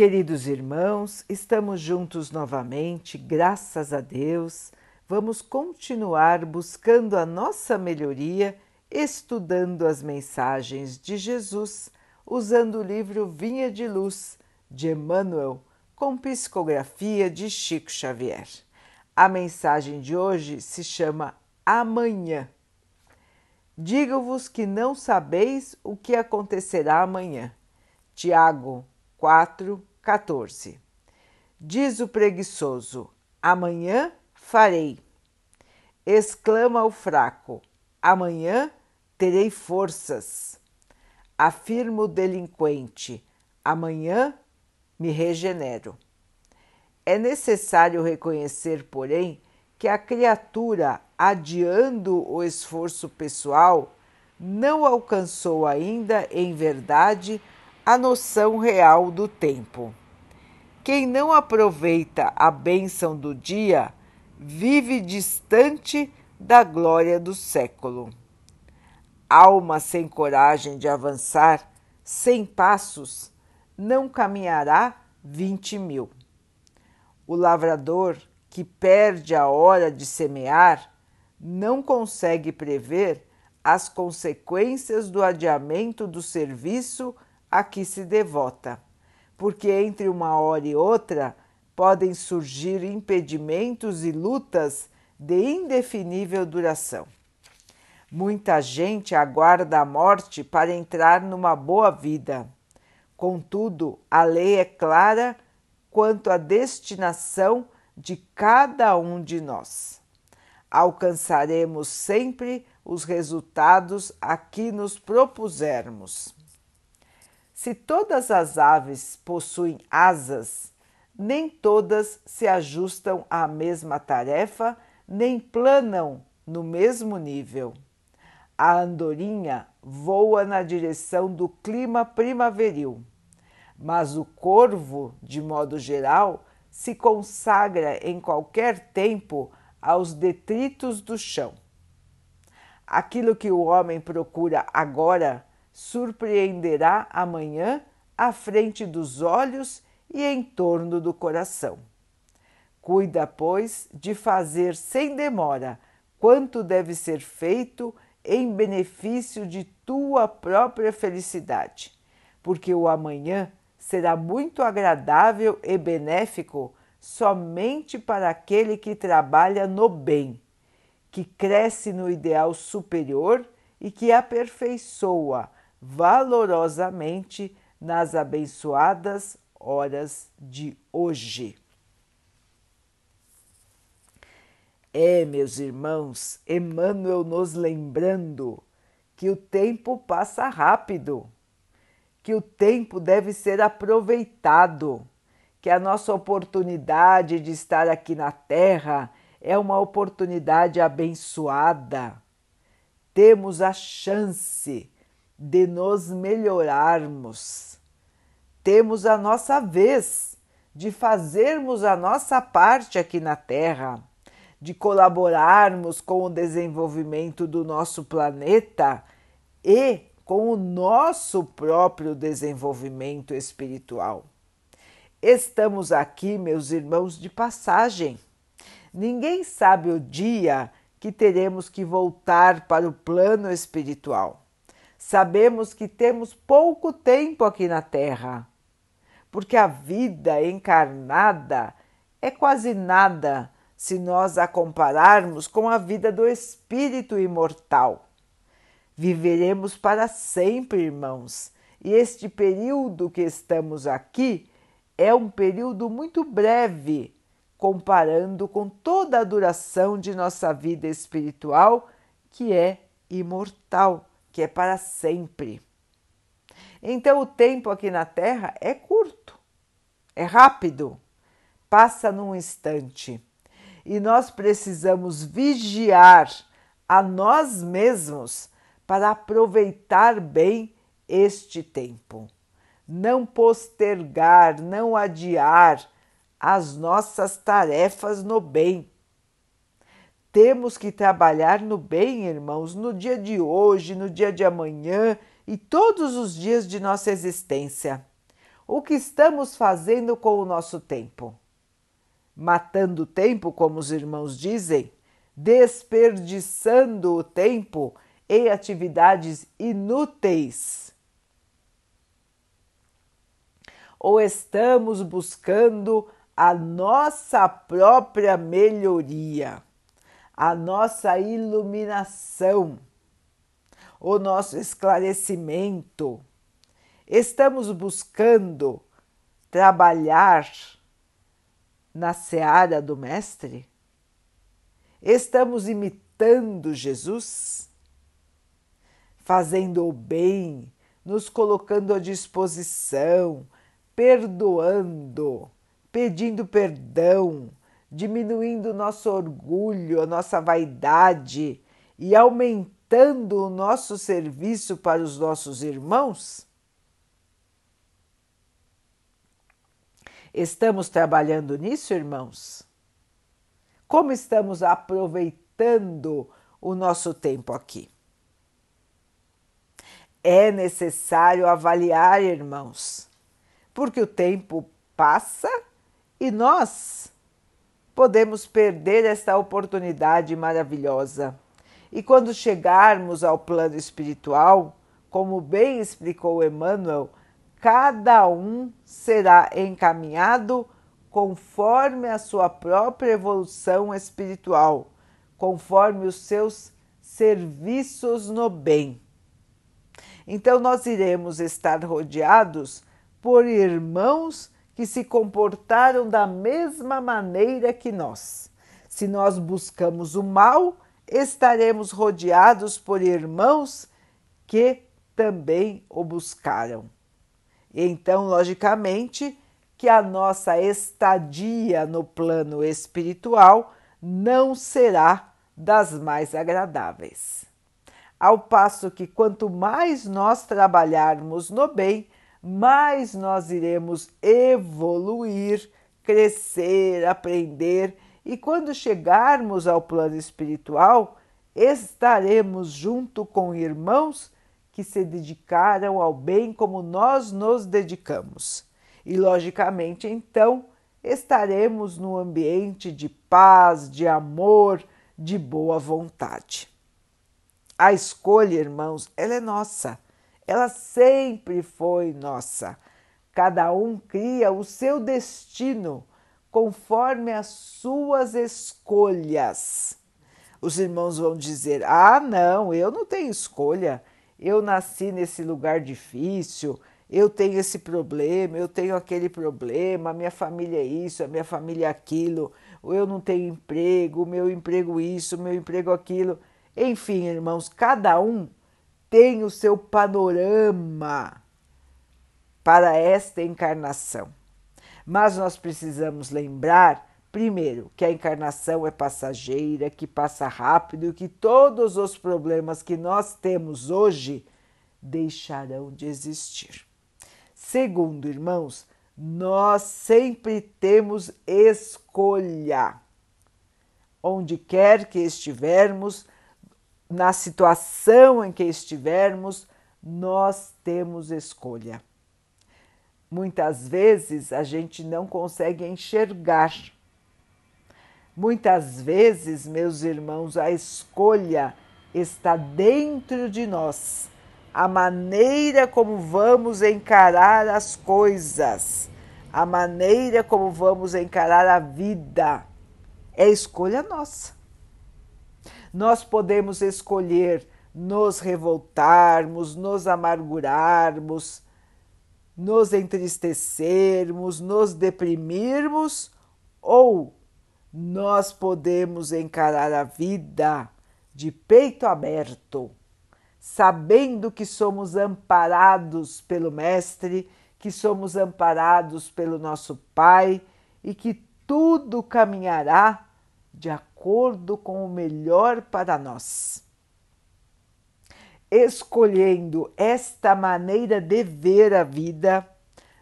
Queridos irmãos, estamos juntos novamente, graças a Deus. Vamos continuar buscando a nossa melhoria, estudando as mensagens de Jesus, usando o livro Vinha de Luz de Emmanuel, com psicografia de Chico Xavier. A mensagem de hoje se chama Amanhã. Digo-vos que não sabeis o que acontecerá amanhã. Tiago 4, 14. Diz o preguiçoso: Amanhã farei. Exclama o fraco: Amanhã terei forças. Afirma o delinquente: Amanhã me regenero. É necessário reconhecer, porém, que a criatura, adiando o esforço pessoal, não alcançou ainda, em verdade, a noção real do tempo. Quem não aproveita a bênção do dia vive distante da glória do século. Alma sem coragem de avançar, sem passos, não caminhará vinte mil. O lavrador que perde a hora de semear não consegue prever as consequências do adiamento do serviço a que se devota, porque entre uma hora e outra podem surgir impedimentos e lutas de indefinível duração. Muita gente aguarda a morte para entrar numa boa vida. Contudo, a lei é clara quanto à destinação de cada um de nós. Alcançaremos sempre os resultados a que nos propusermos. Se todas as aves possuem asas, nem todas se ajustam à mesma tarefa, nem planam no mesmo nível. A andorinha voa na direção do clima primaveril, mas o corvo, de modo geral, se consagra em qualquer tempo aos detritos do chão. Aquilo que o homem procura agora surpreenderá amanhã à frente dos olhos e em torno do coração. Cuida, pois, de fazer sem demora quanto deve ser feito em benefício de tua própria felicidade, porque o amanhã será muito agradável e benéfico somente para aquele que trabalha no bem, que cresce no ideal superior e que aperfeiçoa valorosamente nas abençoadas horas de hoje. É, meus irmãos, Emmanuel nos lembrando que o tempo passa rápido, que o tempo deve ser aproveitado, que a nossa oportunidade de estar aqui na Terra é uma oportunidade abençoada. Temos a chance de nos melhorarmos. Temos a nossa vez de fazermos a nossa parte aqui na Terra, de colaborarmos com o desenvolvimento do nosso planeta e com o nosso próprio desenvolvimento espiritual. Estamos aqui, meus irmãos, de passagem. Ninguém sabe o dia que teremos que voltar para o plano espiritual. Sabemos que temos pouco tempo aqui na Terra, porque a vida encarnada é quase nada se nós a compararmos com a vida do espírito imortal. Viveremos para sempre, irmãos, e este período que estamos aqui é um período muito breve, comparando com toda a duração de nossa vida espiritual, que é imortal que é para sempre. Então o tempo aqui na Terra é curto, é rápido, passa num instante. E nós precisamos vigiar a nós mesmos para aproveitar bem este tempo. Não postergar, não adiar as nossas tarefas no bem temos que trabalhar no bem, irmãos, no dia de hoje, no dia de amanhã e todos os dias de nossa existência. O que estamos fazendo com o nosso tempo? Matando o tempo, como os irmãos dizem, desperdiçando o tempo em atividades inúteis? Ou estamos buscando a nossa própria melhoria, a nossa iluminação, o nosso esclarecimento? Estamos buscando trabalhar na seara do Mestre? Estamos imitando Jesus? Fazendo o bem, nos colocando à disposição, perdoando, pedindo perdão, diminuindo nosso orgulho, a nossa vaidade e aumentando o nosso serviço para os nossos irmãos? Estamos trabalhando nisso, irmãos? Como estamos aproveitando o nosso tempo aqui? É necessário avaliar, irmãos, porque o tempo passa e nós podemos perder esta oportunidade maravilhosa. E quando chegarmos ao plano espiritual, como bem explicou Emmanuel, cada um será encaminhado conforme a sua própria evolução espiritual, conforme os seus serviços no bem. Então, nós iremos estar rodeados por irmãos que se comportaram da mesma maneira que nós. Se nós buscamos o mal, estaremos rodeados por irmãos que também o buscaram. Então, logicamente, que a nossa estadia no plano espiritual não será das mais agradáveis. Ao passo que quanto mais nós trabalharmos no bem, mais nós iremos evoluir, crescer, aprender e quando chegarmos ao plano espiritual, estaremos junto com irmãos que se dedicaram ao bem como nós nos dedicamos. E, logicamente, então, estaremos no ambiente de paz, de amor, de boa vontade. A escolha, irmãos, ela é nossa. Ela sempre foi nossa. Cada um cria o seu destino conforme as suas escolhas. Os irmãos vão dizer: Ah, não, eu não tenho escolha eu nasci nesse lugar difícil, eu tenho esse problema, eu tenho aquele problema, a minha família é isso, a minha família é aquilo, ou eu não tenho emprego, meu emprego isso, meu emprego aquilo. Enfim, irmãos, cada um tem o seu panorama para esta encarnação. Mas nós precisamos lembrar Primeiro, que a encarnação é passageira, que passa rápido e que todos os problemas que nós temos hoje deixarão de existir. Segundo, irmãos, nós sempre temos escolha. Onde quer que estivermos, na situação em que estivermos, nós temos escolha. Muitas vezes a gente não consegue enxergar Muitas vezes, meus irmãos, a escolha está dentro de nós. A maneira como vamos encarar as coisas, a maneira como vamos encarar a vida, é escolha nossa. Nós podemos escolher nos revoltarmos, nos amargurarmos, nos entristecermos, nos deprimirmos ou nós podemos encarar a vida de peito aberto, sabendo que somos amparados pelo Mestre, que somos amparados pelo nosso Pai e que tudo caminhará de acordo com o melhor para nós. Escolhendo esta maneira de ver a vida,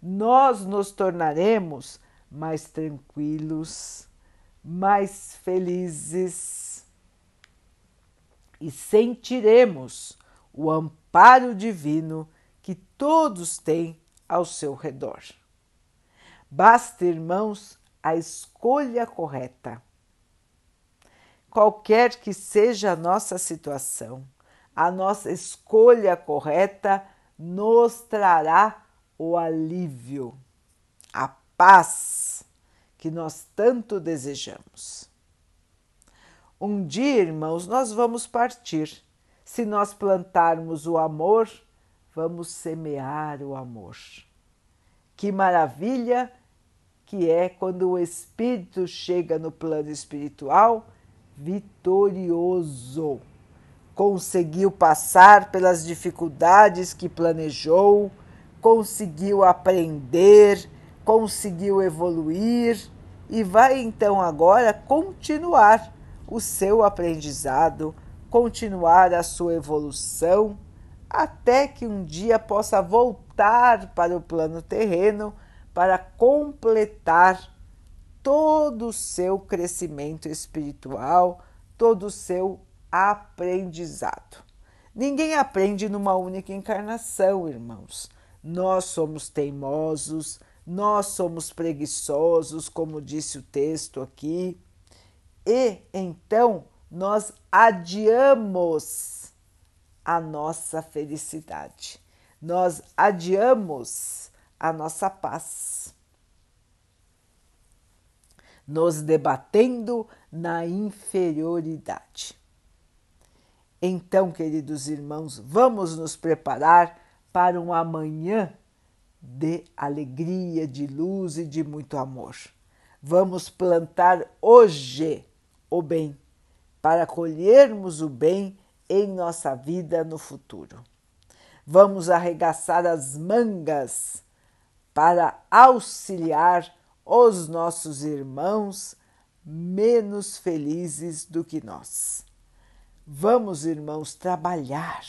nós nos tornaremos mais tranquilos, mais felizes e sentiremos o amparo divino que todos têm ao seu redor. Basta, irmãos, a escolha correta. Qualquer que seja a nossa situação, a nossa escolha correta nos trará o alívio, a paz que nós tanto desejamos. Um dia, irmãos, nós vamos partir. Se nós plantarmos o amor, vamos semear o amor. Que maravilha que é quando o espírito chega no plano espiritual vitorioso. Conseguiu passar pelas dificuldades que planejou, conseguiu aprender, conseguiu evoluir e vai então agora continuar o seu aprendizado, continuar a sua evolução, até que um dia possa voltar para o plano terreno para completar todo o seu crescimento espiritual, todo o seu aprendizado. Ninguém aprende numa única encarnação, irmãos. Nós somos teimosos, nós somos preguiçosos, como disse o texto aqui, e então nós adiamos a nossa felicidade, nós adiamos a nossa paz, nos debatendo na inferioridade. Então, queridos irmãos, vamos nos preparar para um amanhã de alegria, de luz e de muito amor. Vamos plantar hoje o bem, para colhermos o bem em nossa vida no futuro. Vamos arregaçar as mangas para auxiliar os nossos irmãos menos felizes do que nós. Vamos, irmãos, trabalhar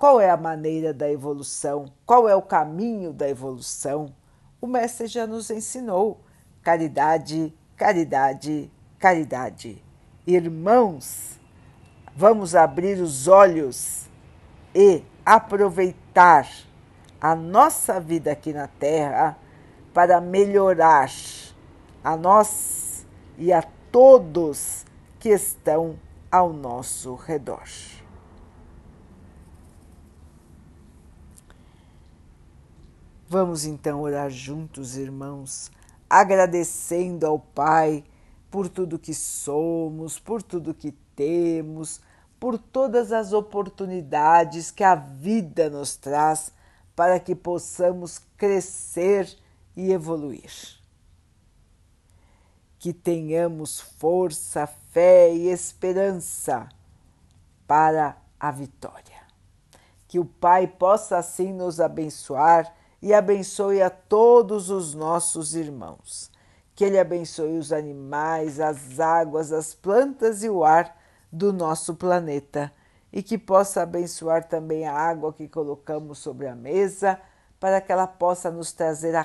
qual é a maneira da evolução? Qual é o caminho da evolução? O Mestre já nos ensinou: caridade, caridade, caridade. Irmãos, vamos abrir os olhos e aproveitar a nossa vida aqui na Terra para melhorar a nós e a todos que estão ao nosso redor. Vamos então orar juntos, irmãos, agradecendo ao Pai por tudo que somos, por tudo que temos, por todas as oportunidades que a vida nos traz para que possamos crescer e evoluir. Que tenhamos força, fé e esperança para a vitória. Que o Pai possa assim nos abençoar e abençoe a todos os nossos irmãos. Que Ele abençoe os animais, as águas, as plantas e o ar do nosso planeta e que possa abençoar também a água que colocamos sobre a mesa, para que ela possa nos trazer a